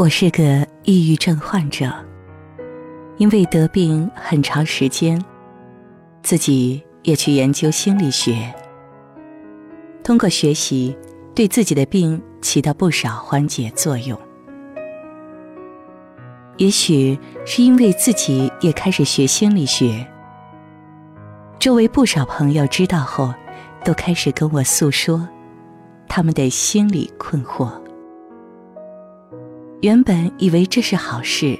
我是个抑郁症患者，因为得病很长时间，自己也去研究心理学，通过学习对自己的病起到不少缓解作用。也许是因为自己也开始学心理学，周围不少朋友知道后，都开始跟我诉说他们的心理困惑。原本以为这是好事，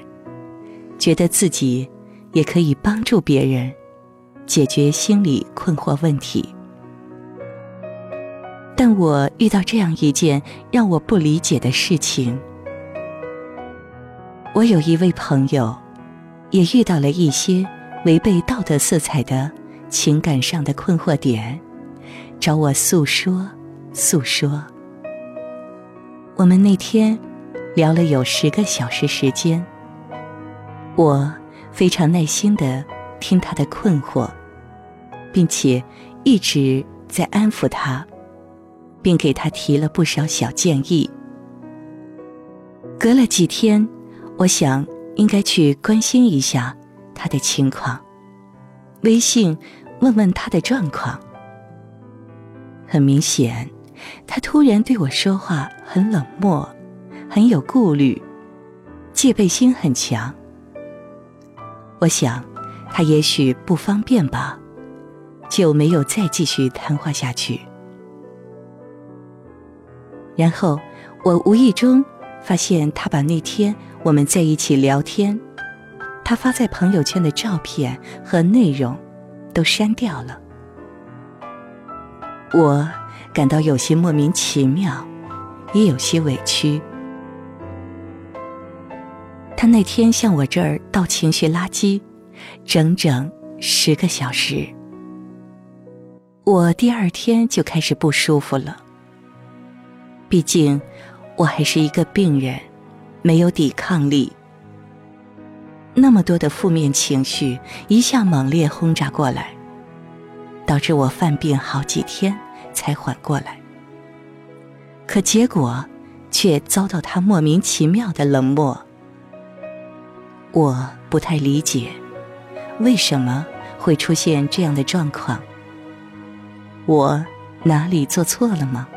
觉得自己也可以帮助别人解决心理困惑问题，但我遇到这样一件让我不理解的事情。我有一位朋友，也遇到了一些违背道德色彩的情感上的困惑点，找我诉说诉说。我们那天。聊了有十个小时时间，我非常耐心的听他的困惑，并且一直在安抚他，并给他提了不少小建议。隔了几天，我想应该去关心一下他的情况，微信问问他的状况。很明显，他突然对我说话很冷漠。很有顾虑，戒备心很强。我想，他也许不方便吧，就没有再继续谈话下去。然后，我无意中发现他把那天我们在一起聊天，他发在朋友圈的照片和内容都删掉了。我感到有些莫名其妙，也有些委屈。他那天向我这儿倒情绪垃圾，整整十个小时。我第二天就开始不舒服了。毕竟我还是一个病人，没有抵抗力。那么多的负面情绪一下猛烈轰炸过来，导致我犯病好几天才缓过来。可结果却遭到他莫名其妙的冷漠。我不太理解，为什么会出现这样的状况？我哪里做错了吗？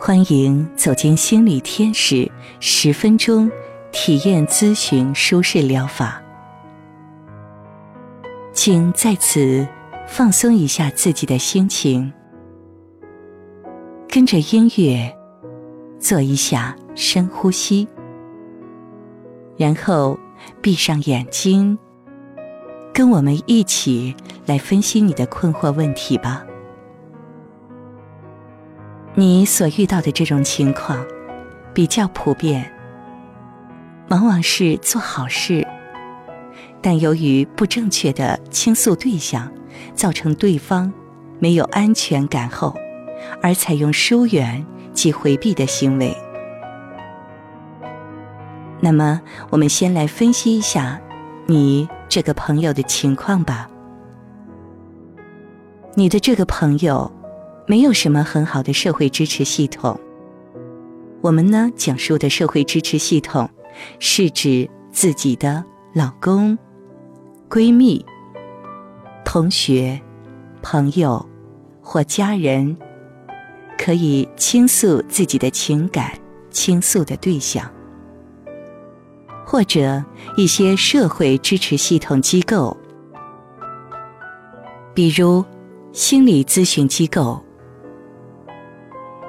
欢迎走进心理天使，十分钟体验咨询舒适疗法。请在此放松一下自己的心情，跟着音乐。做一下深呼吸，然后闭上眼睛，跟我们一起来分析你的困惑问题吧。你所遇到的这种情况比较普遍，往往是做好事，但由于不正确的倾诉对象，造成对方没有安全感后，而采用疏远。及回避的行为。那么，我们先来分析一下你这个朋友的情况吧。你的这个朋友没有什么很好的社会支持系统。我们呢，讲述的社会支持系统，是指自己的老公、闺蜜、同学、朋友或家人。可以倾诉自己的情感，倾诉的对象，或者一些社会支持系统机构，比如心理咨询机构。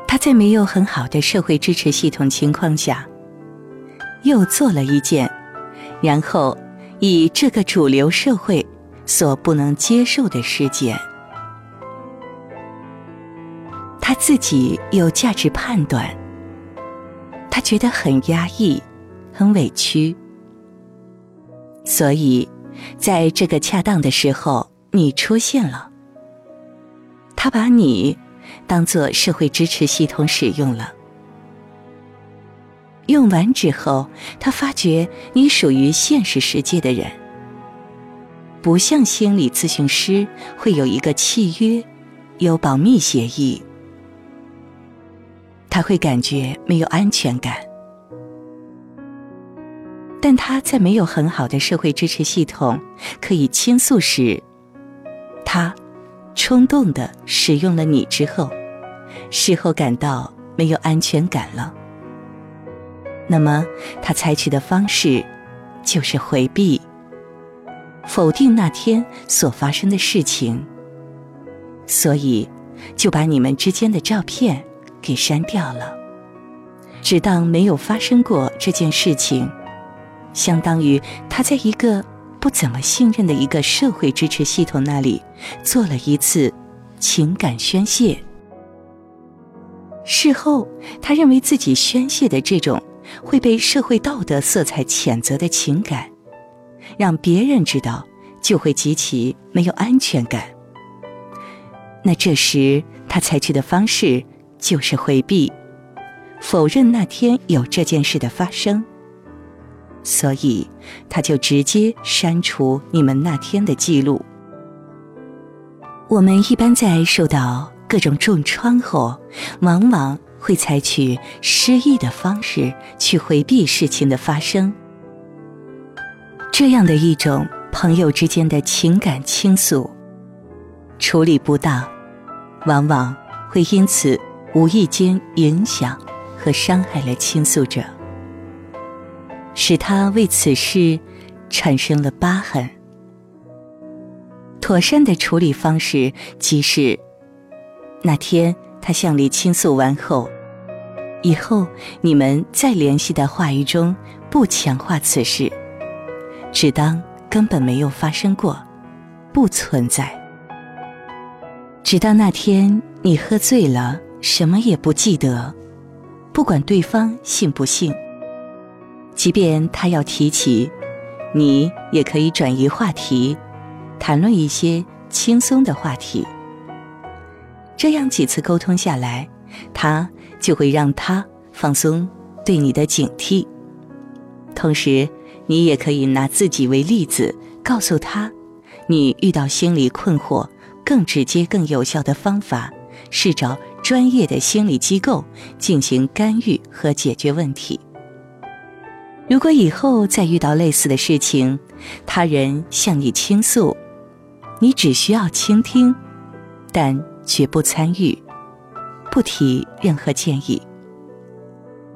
他在没有很好的社会支持系统情况下，又做了一件，然后以这个主流社会所不能接受的事件。自己有价值判断，他觉得很压抑，很委屈，所以在这个恰当的时候，你出现了。他把你当做社会支持系统使用了。用完之后，他发觉你属于现实世界的人，不像心理咨询师会有一个契约，有保密协议。他会感觉没有安全感。但他在没有很好的社会支持系统可以倾诉时，他冲动的使用了你之后，事后感到没有安全感了。那么他采取的方式就是回避、否定那天所发生的事情，所以就把你们之间的照片给删掉了，只当没有发生过这件事情。相当于他在一个不怎么信任的一个社会支持系统那里做了一次情感宣泄。事后，他认为自己宣泄的这种会被社会道德色彩谴责的情感，让别人知道就会极其没有安全感。那这时他采取的方式就是回避、否认那天有这件事的发生。所以，他就直接删除你们那天的记录。我们一般在受到各种重创后，往往会采取失忆的方式去回避事情的发生。这样的一种朋友之间的情感倾诉，处理不当，往往会因此无意间影响和伤害了倾诉者。使他为此事产生了疤痕。妥善的处理方式即是：那天他向你倾诉完后，以后你们再联系的话语中不强化此事，只当根本没有发生过，不存在。直到那天你喝醉了，什么也不记得，不管对方信不信。即便他要提起，你也可以转移话题，谈论一些轻松的话题。这样几次沟通下来，他就会让他放松对你的警惕。同时，你也可以拿自己为例子，告诉他，你遇到心理困惑，更直接、更有效的方法是找专业的心理机构进行干预和解决问题。如果以后再遇到类似的事情，他人向你倾诉，你只需要倾听，但绝不参与，不提任何建议。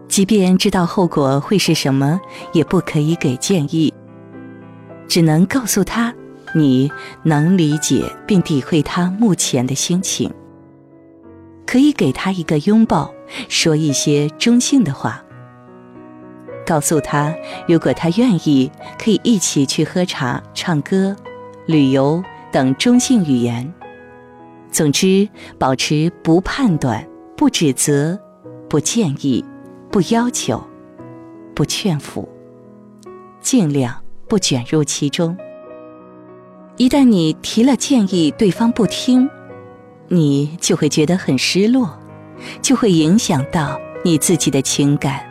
即便知道后果会是什么，也不可以给建议，只能告诉他你能理解并体会他目前的心情，可以给他一个拥抱，说一些中性的话。告诉他，如果他愿意，可以一起去喝茶、唱歌、旅游等中性语言。总之，保持不判断、不指责、不建议、不要求、不劝服，尽量不卷入其中。一旦你提了建议，对方不听，你就会觉得很失落，就会影响到你自己的情感。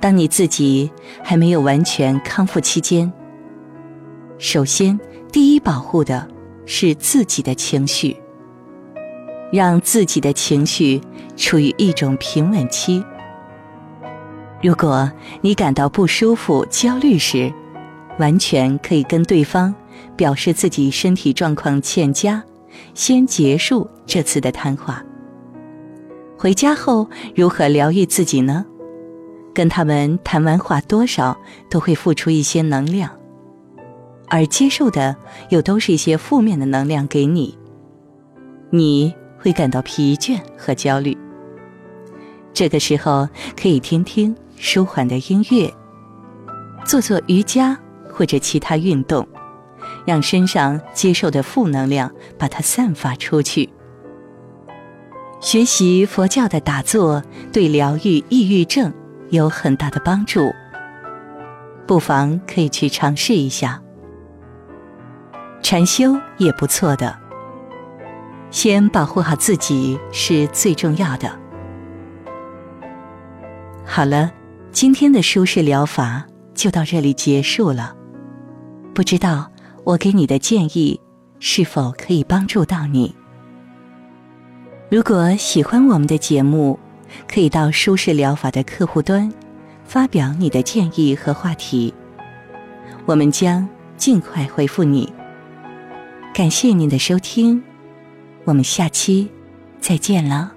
当你自己还没有完全康复期间，首先第一保护的是自己的情绪，让自己的情绪处于一种平稳期。如果你感到不舒服、焦虑时，完全可以跟对方表示自己身体状况欠佳，先结束这次的谈话。回家后如何疗愈自己呢？跟他们谈完话，多少都会付出一些能量，而接受的又都是一些负面的能量给你，你会感到疲倦和焦虑。这个时候可以听听舒缓的音乐，做做瑜伽或者其他运动，让身上接受的负能量把它散发出去。学习佛教的打坐，对疗愈抑郁症。有很大的帮助，不妨可以去尝试一下。禅修也不错的，先保护好自己是最重要的。好了，今天的舒适疗法就到这里结束了。不知道我给你的建议是否可以帮助到你？如果喜欢我们的节目，可以到舒适疗法的客户端发表你的建议和话题，我们将尽快回复你。感谢您的收听，我们下期再见了。